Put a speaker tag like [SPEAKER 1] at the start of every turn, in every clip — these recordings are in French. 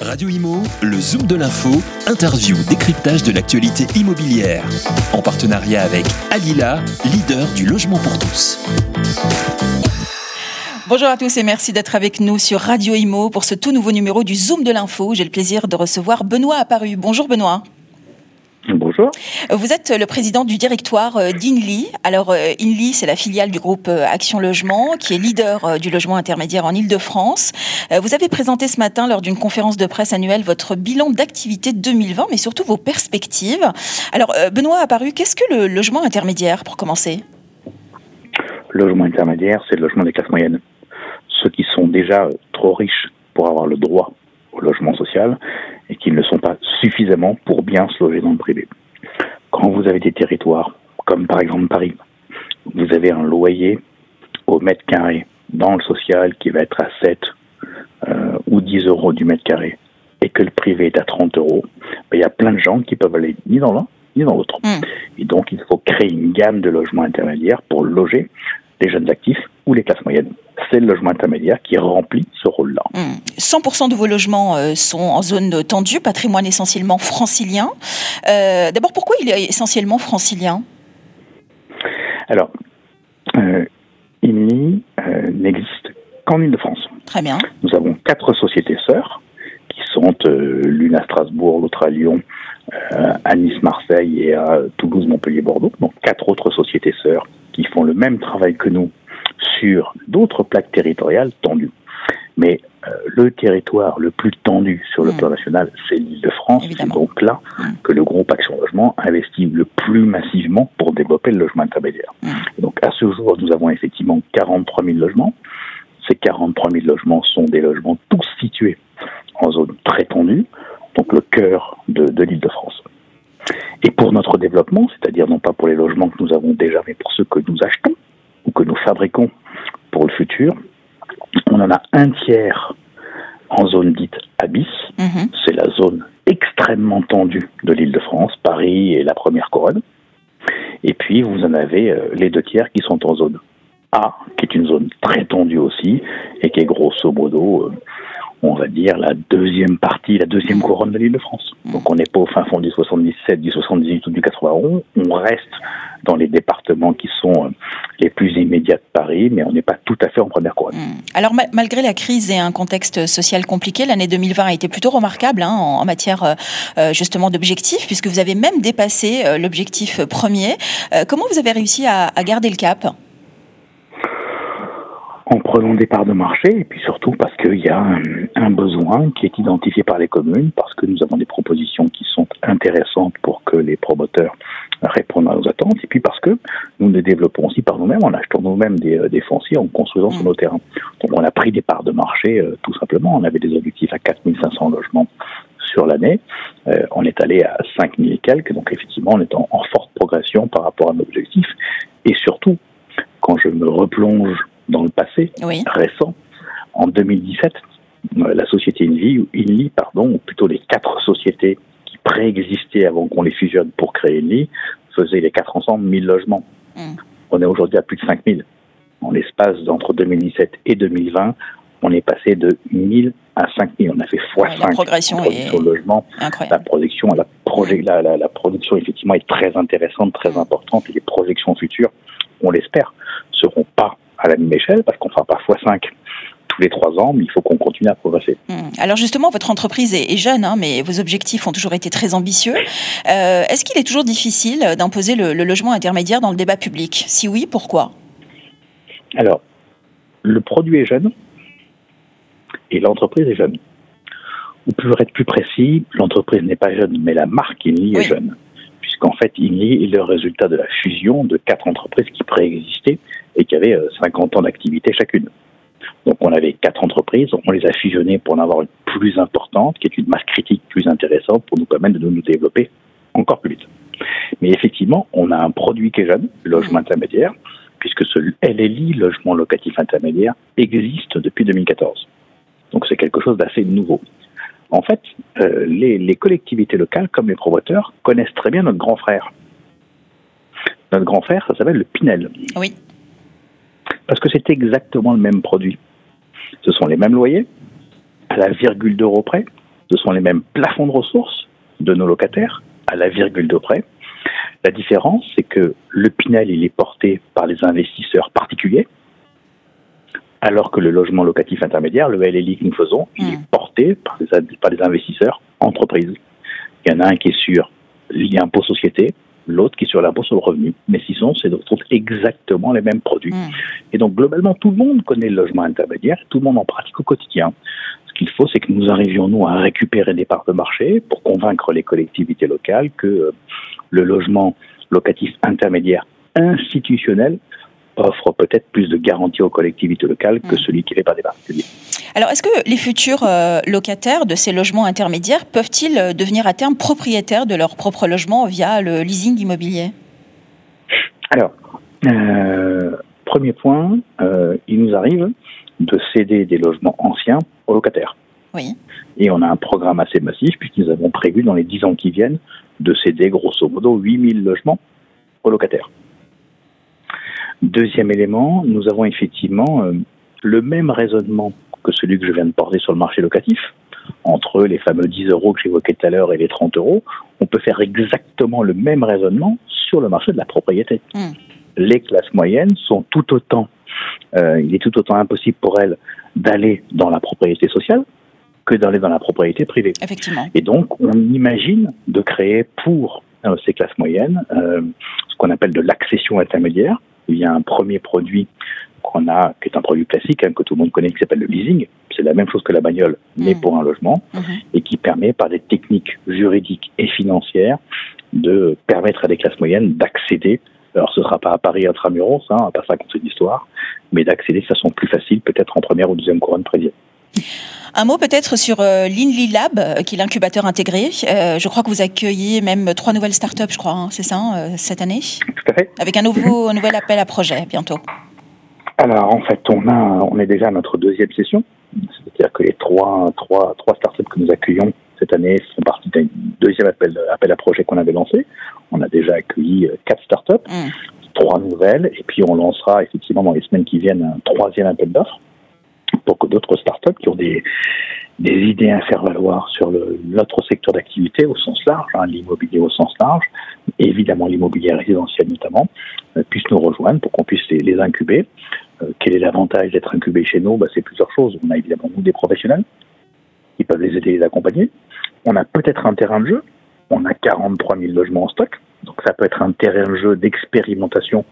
[SPEAKER 1] Radio Imo, le Zoom de l'info, interview, décryptage de l'actualité immobilière. En partenariat avec Alila, leader du logement pour tous.
[SPEAKER 2] Bonjour à tous et merci d'être avec nous sur Radio Imo pour ce tout nouveau numéro du Zoom de l'info. J'ai le plaisir de recevoir Benoît Apparu. Bonjour Benoît.
[SPEAKER 3] Bonjour.
[SPEAKER 2] Vous êtes le président du directoire euh, d'INLI. Alors, euh, INLI, c'est la filiale du groupe euh, Action Logement, qui est leader du logement intermédiaire en Ile-de-France. Vous avez présenté ce matin, lors d'une conférence de presse annuelle, votre bilan d'activité 2020, mais surtout vos perspectives. Alors, Benoît Apparu, qu'est-ce que le logement intermédiaire, pour commencer?
[SPEAKER 3] Le logement intermédiaire, c'est le logement des classes moyennes. Ceux qui sont déjà trop riches pour avoir le droit au logement social et qui ne le sont pas suffisamment pour bien se loger dans le privé. Quand vous avez des territoires, comme par exemple Paris, vous avez un loyer au mètre carré dans le social qui va être à 7 euh, ou 10 euros du mètre carré et que le privé est à 30 euros, ben, il y a plein de gens qui peuvent aller ni dans l'un ni dans l'autre. Hmm. Et donc il faut créer une gamme de logements intermédiaires pour loger les jeunes actifs ou les classes moyennes c'est le logement intermédiaire qui remplit ce rôle-là.
[SPEAKER 2] 100% hmm. de vos logements euh, sont en zone tendue, patrimoine essentiellement francilien. Euh, d'abord, pourquoi il est essentiellement francilien?
[SPEAKER 3] Alors, euh, euh, n'existe qu'en Ile-de-France.
[SPEAKER 2] Très bien.
[SPEAKER 3] Nous avons quatre sociétés sœurs qui sont l'une à Strasbourg, l'autre à Lyon, à Nice-Marseille et à Toulouse-Montpellier-Bordeaux. Donc quatre autres sociétés sœurs qui font le même travail que nous sur d'autres plaques territoriales tendues. Mais euh, le territoire le plus tendu sur le mm. plan national, c'est l'île de France. C'est donc là mm. que le groupe Action Logement investit le plus massivement pour développer le logement intermédiaire. Mm. donc à ce jour, nous avons effectivement 43 000 logements. Ces 43 000 logements sont des logements tous situés en zone très tendue, donc le cœur de, de l'île de France. Et pour notre développement, c'est-à-dire non pas pour les logements que nous avons déjà, mais pour ceux que nous achetons, ou que nous fabriquons pour le futur, on en a un tiers en zone dite abyss. Mhm. C'est la zone extrêmement tendue de l'île de France, Paris et la première couronne. Et puis vous en avez euh, les deux tiers qui sont en zone A, qui est une zone très tendue aussi, et qui est grosso modo, euh, on va dire, la deuxième partie, la deuxième couronne de l'île de France. Donc on n'est pas au fin fond du 77, du 78 ou du 91, on reste dans les départements qui sont euh, les plus immédiats de Paris, mais on n'est pas tout à fait en première couronne. Hmm.
[SPEAKER 2] Alors malgré la crise et un contexte social compliqué, l'année 2020 a été plutôt remarquable hein, en, matière euh, euh, justement d'objectifs, puisque vous avez même dépassé l'objectif premier. comment vous avez réussi à, garder le cap?
[SPEAKER 3] En prenant des parts de marché et puis surtout parce qu'il y a un, un, besoin qui est identifié par les communes, parce que nous avons des propositions qui sont intéressantes pour que les promoteurs répondre à nos attentes, et puis parce que nous les développons aussi par nous-mêmes, en achetant nous-mêmes des, euh, des, fonciers, en construisant sur nos terrains. Donc on a pris des parts de marché euh, tout simplement, on avait des objectifs à 4500 logements sur l'année, euh, on est allé à 5000 et quelques, donc effectivement on est en, forte progression par rapport à nos objectifs, et surtout, quand je me replonge dans le passé récent, en 2017, la société Invi, Inli, pardon, ou plutôt les quatre sociétés préexistaient avant qu'on les fusionne pour créer lit, faisaient les quatre ensemble 1000 logements. Hmm. On est aujourd'hui à plus de 5000. En l'espace d'entre 2017 et 2020, on est passé de 1000 à 5000. On a fait x5
[SPEAKER 2] la progression
[SPEAKER 3] est logement. La production, la, la, la, production effectivement est très intéressante, très importante. Et les projections futures, on l'espère, seront pas à la même échelle parce qu'on fera pas x5 tous les trois ans, mais il faut qu'on continue à progresser.
[SPEAKER 2] Hmm. Alors justement, votre entreprise est, jeune, hein, mais vos objectifs ont toujours été très ambitieux. Euh, est-ce qu'il est toujours difficile d'imposer le, logement intermédiaire dans le débat public? Si oui, pourquoi?
[SPEAKER 3] Alors, le produit est jeune et l'entreprise est jeune. Ou pour être plus précis, l'entreprise n'est pas jeune, mais la marque INLI est jeune. Puisqu'en fait, INLI est le résultat de la fusion de quatre entreprises qui préexistaient et qui avaient 50 euh, ans d'activité chacune. Donc on avait quatre entreprises, on les a fusionnées pour en avoir une plus importante, qui est une masse critique plus intéressante pour nous permettre de nous développer encore plus vite. Mais effectivement, on a un produit qui est jeune, logement intermédiaire, puisque ce LLI, logement locatif intermédiaire, existe depuis 2014. Donc c'est quelque chose d'assez nouveau. En fait, euh, les, les, collectivités locales, comme les promoteurs, connaissent très bien notre grand frère. Notre grand frère, ça s'appelle le Pinel.
[SPEAKER 2] Oui.
[SPEAKER 3] Parce que c'est exactement le même produit. Ce sont les mêmes loyers, à la virgule d'euro près, Ce sont les mêmes plafonds de ressources de nos locataires, à la virgule de près. La différence, c'est que le Pinel, il est porté par les investisseurs particuliers, alors que le logement locatif intermédiaire, le LLI que nous faisons, il est hmm. porté par les, par les investisseurs entreprises. Il y en a un qui est sur l'impôt société, l'autre qui est sur l'impôt sur le revenu. Mais sinon, c'est exactement les mêmes produits. Hmm. Et donc, globalement, tout le monde connaît le logement intermédiaire, tout le monde en pratique au quotidien. Ce qu'il faut, c'est que nous arrivions, nous, à récupérer des parts de marché pour convaincre les collectivités locales que euh, le logement locatif intermédiaire institutionnel offre peut-être plus de garanties aux collectivités locales que hmm. celui qui est fait par des particuliers.
[SPEAKER 2] Alors, est-ce que les futurs euh, locataires de ces logements intermédiaires peuvent-ils euh, devenir à terme propriétaires de leur propre logement via le leasing immobilier?
[SPEAKER 3] Alors, euh, premier point, il nous arrive de céder des logements anciens aux locataires.
[SPEAKER 2] Oui.
[SPEAKER 3] Et on a un programme assez massif, puisque nous avons prévu dans les 10 ans qui viennent de céder grosso modo 8000 logements aux locataires. Deuxième élément, nous avons effectivement le même raisonnement que celui que je viens de porter sur le marché locatif, entre les fameux 10 euros que j'évoquais tout à l'heure et les 30 euros, on peut faire exactement le même raisonnement sur le marché de la propriété. Hmm. Les classes moyennes sont tout autant, euh, il est tout autant impossible pour elles d'aller dans la propriété sociale que d'aller dans la propriété privée.
[SPEAKER 2] Effectivement.
[SPEAKER 3] Et donc, on imagine de créer pour euh, ces classes moyennes euh, ce qu'on appelle de l'accession intermédiaire. Il y a un premier produit qu'on a, qui est un produit classique, hein, que tout le monde connaît, qui s'appelle le leasing. C'est la même chose que la bagnole, mais mmh. pour un logement, mmh. et qui permet, par des techniques juridiques et financières, de permettre à des classes moyennes d'accéder. Alors, ce ne sera pas à Paris intramuros, hein, pas ça raconter l'histoire, mais d'accéder de façon plus facile, peut-être en première ou deuxième couronne prévisionnelle.
[SPEAKER 2] Un mot peut-être sur euh, Lab, euh, qui est l'incubateur intégré. Euh, je crois que vous accueillez même trois nouvelles startups, je crois, hein, c'est ça, cette année?
[SPEAKER 3] Tout à fait.
[SPEAKER 2] Avec un, nouveau, un nouvel appel à projet bientôt.
[SPEAKER 3] Alors en fait, on a, on est déjà à notre deuxième session, c'est-à-dire que les trois, trois, trois startups que nous accueillons cette année font partie d'un deuxième appel, appel à projet qu'on avait lancé. On a déjà accueilli euh, quatre startups, mmh. trois nouvelles, et puis on lancera effectivement dans les semaines qui viennent un troisième appel d'offres pour que d'autres startups qui ont des, idées à faire valoir sur notre secteur d'activité au sens large, hein, l'immobilier au sens large, évidemment l'immobilier résidentiel notamment, euh, puissent nous rejoindre pour qu'on puisse les, les incuber. Euh, quel est l'avantage d'être incubé chez nous? Bah, C'est plusieurs choses. On a évidemment nous des professionnels qui peuvent les aider et les accompagner. On a peut-être un terrain de jeu. On a 43 000 logements en stock. Donc ça peut être un terrain de jeu d'expérimentation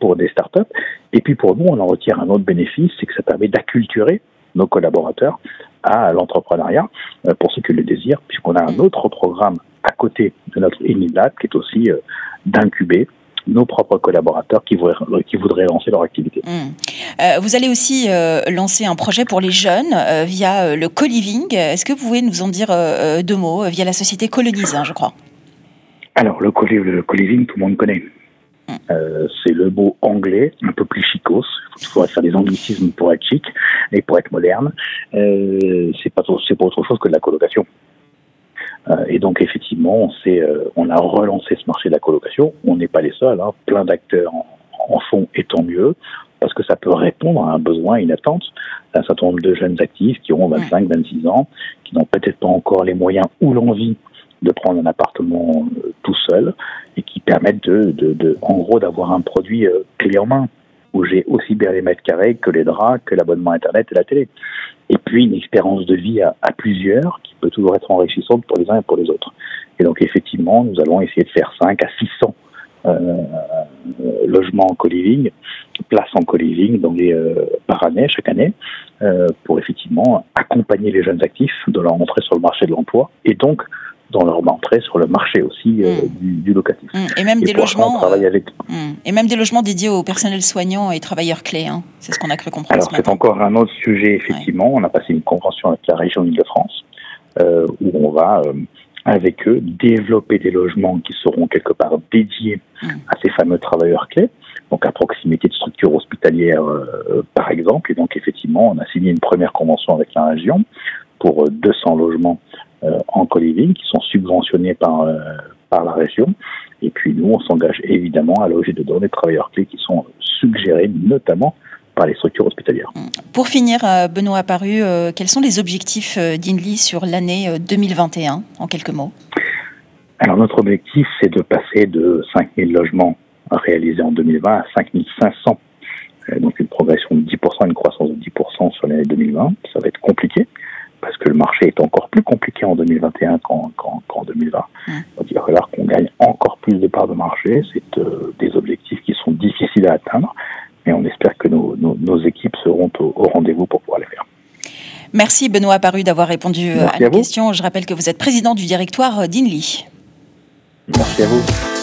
[SPEAKER 3] pour des startups. Et puis pour nous, on en retire un autre bénéfice, c'est que ça permet d'acculturer nos collaborateurs à l'entrepreneuriat euh, pour ceux qui le désirent, puisqu'on a un mm. autre programme à côté de notre INILAB qui est aussi euh, d'incuber nos propres collaborateurs qui voudraient, qui voudraient lancer leur activité.
[SPEAKER 2] Mm. Euh, vous allez aussi lancer un projet pour les jeunes via le co-living. Est-ce que vous pouvez nous en dire deux mots via la société Colonise, hein, je crois?
[SPEAKER 3] Alors, le co-living, tout le monde connaît. Euh, c'est le mot anglais, un peu plus chicos. Il faut toujours faire des anglicismes pour être chic et pour être moderne. Euh, c'est pas c'est pas autre chose que de la colocation. Euh, et donc effectivement, on, on a relancé ce marché de la colocation. On n'est pas les seuls, hein. plein d'acteurs en, en font et tant mieux parce que ça peut répondre à un besoin, une attente d'un certain nombre de jeunes actifs qui ont 25, 26 ans, qui n'ont peut-être pas encore les moyens ou l'envie de prendre un appartement tout seul et qui permettent de, de, de en gros, d'avoir un produit euh, clé en main où j'ai aussi bien les mètres carrés que les draps, que l'abonnement internet et la télé. Et puis une expérience de vie à, plusieurs qui peut toujours être enrichissante pour les uns et pour les autres. Et donc effectivement, nous allons essayer de faire 5 à 600 euh, logements en co-living, places en co-living les, euh, par année, chaque année, euh, pour effectivement accompagner les jeunes actifs dans leur entrée sur le marché de l'emploi et donc dans leur entrée sur le marché aussi euh, mm. du, locatif. Mm.
[SPEAKER 2] Et même des logements. Euh, avec... Mm. Et même des logements dédiés au personnel soignant et travailleurs clés. Hein. C'est ce qu'on a cru comprendre.
[SPEAKER 3] Alors c'est encore un autre sujet effectivement. On a passé une convention avec la région Île-de-France euh, où on va avec eux développer des logements qui seront quelque part dédiés à ces fameux travailleurs clés. Donc à proximité de structures hospitalières, par exemple. Et donc effectivement, on a signé une première convention avec la région pour 200 logements en co qui sont subventionnés par, euh, par la région. Et puis nous, on s'engage évidemment à loger dedans des travailleurs clés qui sont suggérés notamment par les structures hospitalières.
[SPEAKER 2] Pour finir, Benoît Paru, quels sont les objectifs d'INLI sur l'année 2021, en quelques mots?
[SPEAKER 3] Alors notre objectif, c'est de passer de 5000 logements réalisés en 2020 à 5500 donc une progression de 10%, une croissance de 10% sur l'année 2020. Ça va être compliqué parce que le marché est encore plus compliqué en 2021 qu'en, 2020. Donc il va falloir qu'on gagne encore plus de parts de marché. C'est euh, des objectifs qui sont difficiles à atteindre, mais on espère que nos, équipes seront au, rendez-vous pour pouvoir les faire.
[SPEAKER 2] Merci Benoît Paru d'avoir répondu euh, à la question. Je rappelle que vous êtes président du directoire d'INLI.
[SPEAKER 3] Merci à vous.